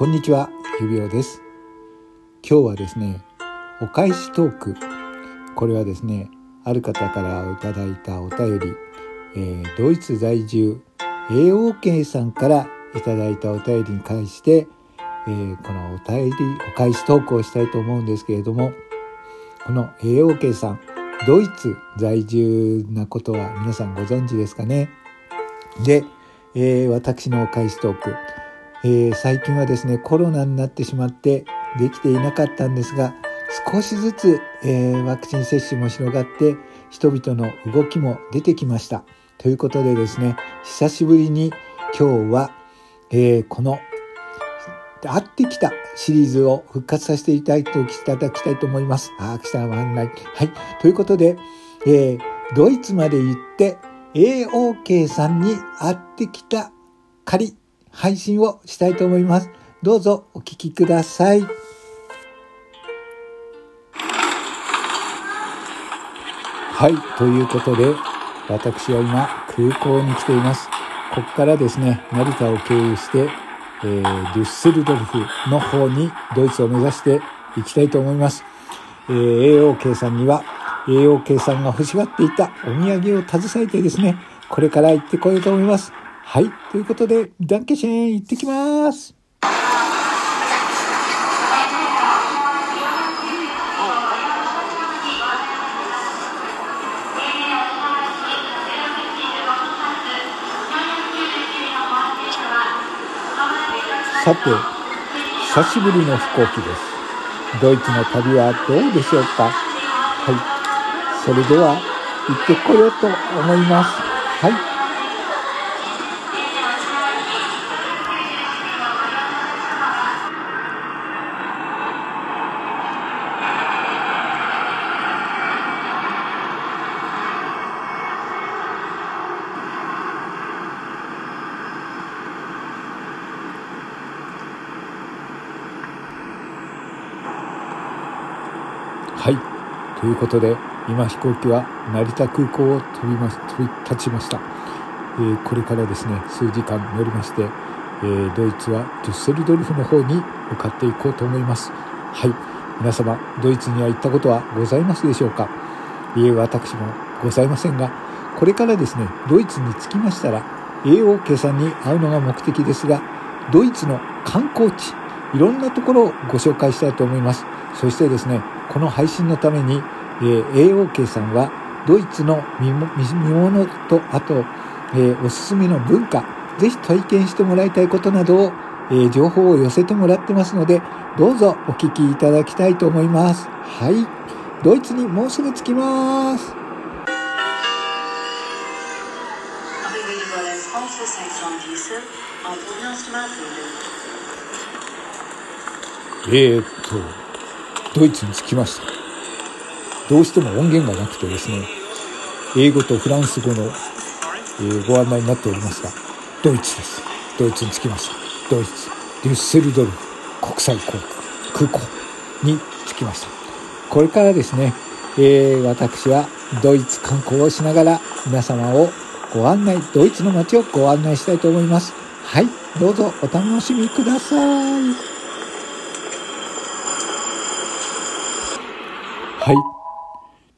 こんにちは、ゆびおです。今日はですね、お返しトーク。これはですね、ある方からいただいたお便り、えードイツ在住 AOK さんからいただいたお便りに関して、えーこのお便り、お返しトークをしたいと思うんですけれども、この AOK さん、ドイツ在住なことは皆さんご存知ですかね？で、えー私のお返しトーク。えー最近はですね、コロナになってしまってできていなかったんですが、少しずつ、えーワクチン接種も広がって、人々の動きも出てきました。ということでですね、久しぶりに今日は、えーこの、会ってきたシリーズを復活させていただいていただきたいと思います。あー、来たわんない。はい。ということで、えードイツまで行って、AOK さんに会ってきた仮配信をしたいと思います。どうぞお聞きください。はい、ということで、私は今空港に来ています。ここからですね、成田を経由して、えー、デュッセルドルフの方にドイツを目指して行きたいと思います。えー AOK さんには AOK さんが欲しがっていたお土産を携えてですね、これから行ってこようと思います。はい。ということで、ダンケシェン行ってきます。さて、久しぶりの飛行機です。ドイツの旅はどうでしょうか？はい。それでは、行ってこようと思います。はい。はい。ということで、今飛行機は成田空港を飛びまし、飛び立ちました。えーこれからですね、数時間乗りまして、えードイツはデュッセルドルフの方に向かっていこうと思います。はい。皆様、ドイツには行ったことはございますでしょうか？いえ、私もございませんが、これからですね、ドイツに着きましたら、AOK さんに会うのが目的ですが、ドイツの観光地、いろんなところをご紹介したいと思います。そしてですね、この配信のために、えー AOK さんはドイツの見物と、あと、えーおすすめの文化、ぜひ体験してもらいたいことなどを、えー情報を寄せてもらってますので、どうぞお聞きいただきたいと思います。はい。ドイツにもうすぐ着きます。えー、っと、ドイツに着きました。どうしても音源がなくてですね、英語とフランス語の、えご案内になっておりますが、ドイツです。ドイツに着きました。ドイツ、デュッセルドルフ国際航空港に着きました。これからですね、えー私はドイツ観光をしながら皆様をご案内、ドイツの街をご案内したいと思います。はい、どうぞお楽しみくださ。い。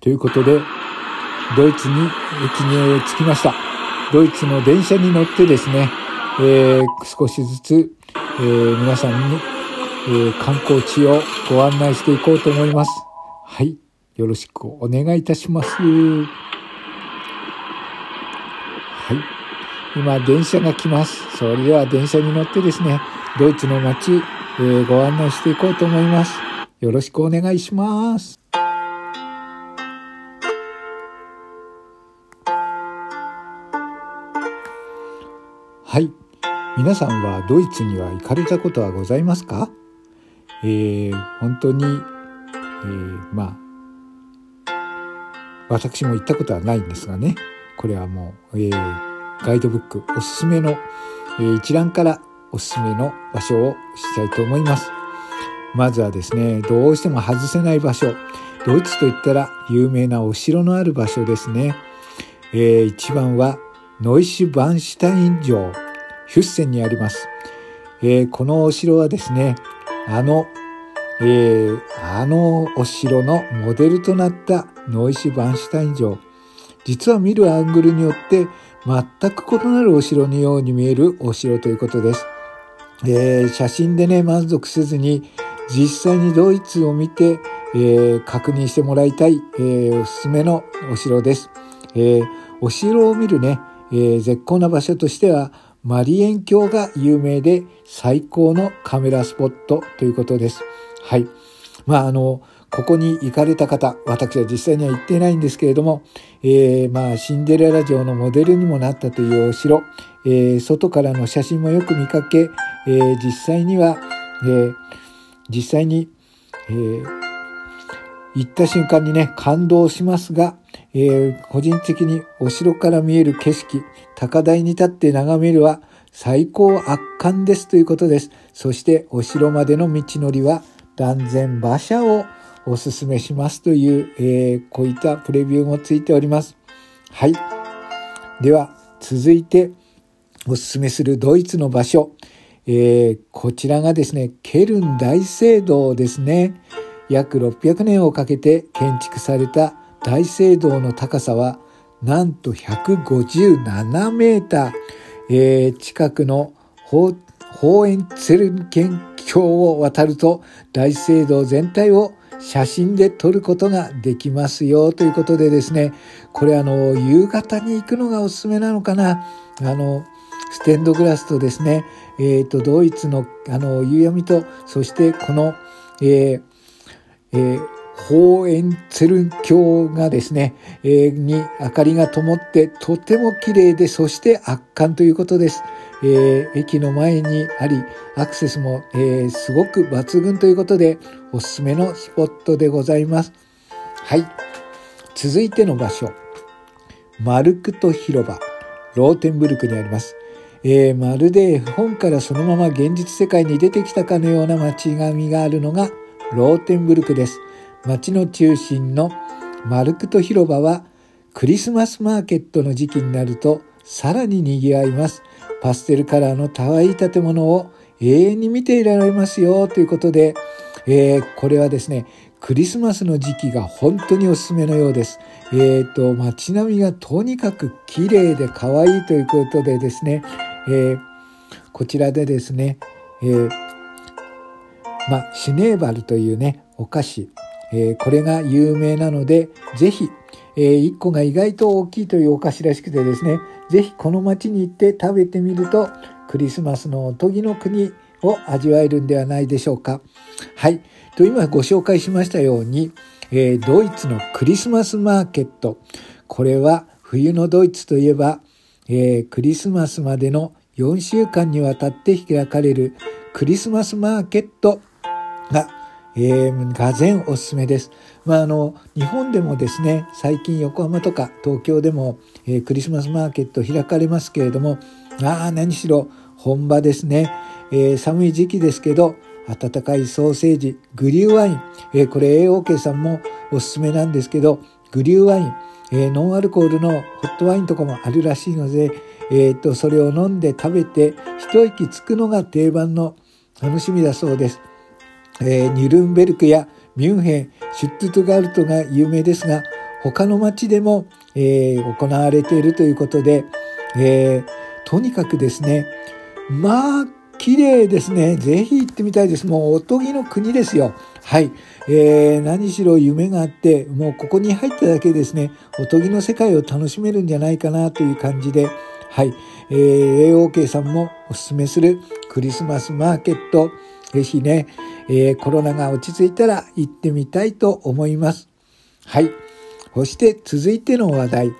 ということで、ドイツに駅に着きました。ドイツの電車に乗ってですね、えー少しずつ、えー皆さんに、えー観光地をご案内していこうと思います。はい。よろしくお願いいたします。はい。今、電車が来ます。それでは電車に乗ってですね、ドイツの街、えーご案内していこうと思います。よろしくお願いします。はい。皆さんはドイツには行かれたことはございますか？えー本当に、えーまあ、私も行ったことはないんですがね、これはもう、えーガイドブックおすすめの、えー一覧からおすすめの場所をしたいと思います。まずはですね、どうしても外せない場所。ドイツといったら有名なお城のある場所ですね。えー一番はノイシュバンシュタイン城、ヒュッセンにあります。えー、このお城はですね、あの、えー、あのお城のモデルとなったノイシュバンシュタイン城。実は見るアングルによって全く異なるお城のように見えるお城ということです。えー、写真でね、満足せずに実際にドイツを見て、えー、確認してもらいたい、えー、おすすめのお城です。えお城を見るね、え絶好な場所としては、マリエン橋が有名で最高のカメラスポットということです。はい。まあ、あの、ここに行かれた方、私は実際には行ってないんですけれども、えー、まあ、シンデレラ城のモデルにもなったというお城、えー、外からの写真もよく見かけ、えー、実際には、えー、実際に、えー、行った瞬間にね、感動しますが、えー、個人的にお城から見える景色、高台に立って眺めるは最高圧巻ですということです。そしてお城までの道のりは断然馬車をおすすめしますという、えー、こういったプレビューもついております。はい。では、続いておすすめするドイツの場所。えー、こちらがですね、ケルン大聖堂ですね。約600年をかけて建築された大聖堂の高さはなんと157メーター。え、近くのホーエンツェルン県境を渡ると大聖堂全体を写真で撮ることができますよということでですね、これあの、夕方に行くのがおすすめなのかな。あの、ステンドグラスとですね、えっ、ー、と、ドイツのあの、夕闇と、そしてこの、えー、えー、ホーエンツェルン橋がですね、えー、に明かりが灯ってとても綺麗で、そして圧巻ということです。えー、駅の前にあり、アクセスも、えー、すごく抜群ということで、おすすめのスポットでございます。はい。続いての場所。マルクト広場。ローテンブルクにあります。えー、まるで本からそのまま現実世界に出てきたかのような街並みがあるのがローテンブルクです。街の中心のマルクト広場はクリスマスマーケットの時期になるとさらに賑わいます。パステルカラーの可愛い建物を永遠に見ていられますよということで、えー、これはですね、クリスマスの時期が本当におすすめのようです。えっ、ー、と、街並みがとにかく綺麗で可愛いということでですね、えー、こちらでですね、えー、まシネーバルというね、お菓子、えこれが有名なので、ぜひ、え1個が意外と大きいというお菓子らしくてですね、ぜひこの町に行って食べてみると、クリスマスのおとぎの国を味わえるんではないでしょうか。はい。と今ご紹介しましたように、えー、ドイツのクリスマスマーケット。これは冬のドイツといえば、えー、クリスマスまでの4週間にわたって開かれるクリスマスマーケットがえー、がぜんおすすめです。まあ、あの、日本でもですね、最近横浜とか東京でも、えー、クリスマスマーケット開かれますけれども、ああ、何しろ本場ですね。えー、寒い時期ですけど、温かいソーセージ、グリューワイン、えー、これ AOK さんもおすすめなんですけど、グリューワイン、えー、ノンアルコールのホットワインとかもあるらしいので、えー、と、それを飲んで食べて一息つくのが定番の楽しみだそうです。えー、ニュルンベルクやミュンヘン、シュットゥトガルトが有名ですが、他の町でも、えー、行われているということで、えー、とにかくですね、まあ、綺麗ですね。ぜひ行ってみたいです。もうおとぎの国ですよ。はい。えー、何しろ夢があって、もうここに入っただけですね、おとぎの世界を楽しめるんじゃないかなという感じで、はい。えー、AOK さんもおすすめするクリスマスマーケット、ぜひね、えー、コロナが落ち着いたら行ってみたいと思います。はい。そして続いての話題。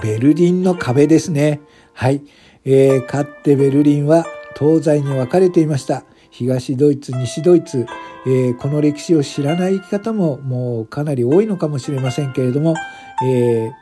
ベルリンの壁ですね。はい。えー、かってベルリンは東西に分かれていました。東ドイツ、西ドイツ、えー、この歴史を知らない方ももうかなり多いのかもしれませんけれども、えー、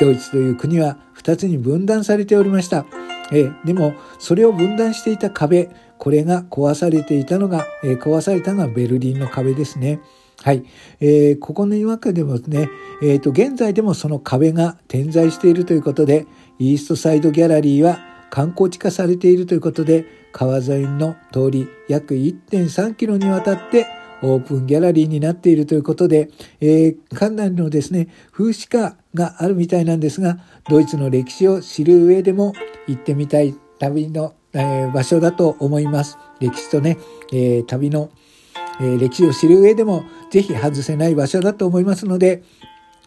ドイツという国は2つに分断されておりました。えー、でも、それを分断していた壁、これが壊されていたのが、えー、壊されたのがベルリンの壁ですね。はい。えー、ここの中でもね、えっ、ー、と、現在でもその壁が点在しているということで、イーストサイドギャラリーは観光地化されているということで川沿いの通り約1.3キロにわたってオープンギャラリーになっているということで、えー、館内のですね、風刺画があるみたいなんですが、ドイツの歴史を知る上でも行ってみたい旅の、え、場所だと思います。歴史とね、え、旅の、え、歴史を知る上でもぜひ外せない場所だと思いますので、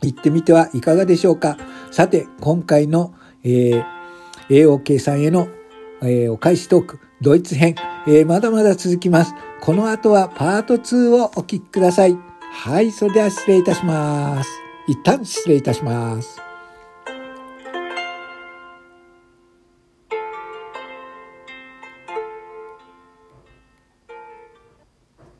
行ってみてはいかがでしょうか。さて、今回の、え、AOK さんへの、え、お返しトーク、ドイツ編、え、まだまだ続きます。この後はパート2をお聞きください。はい、それでは失礼いたします。一旦失礼いたします。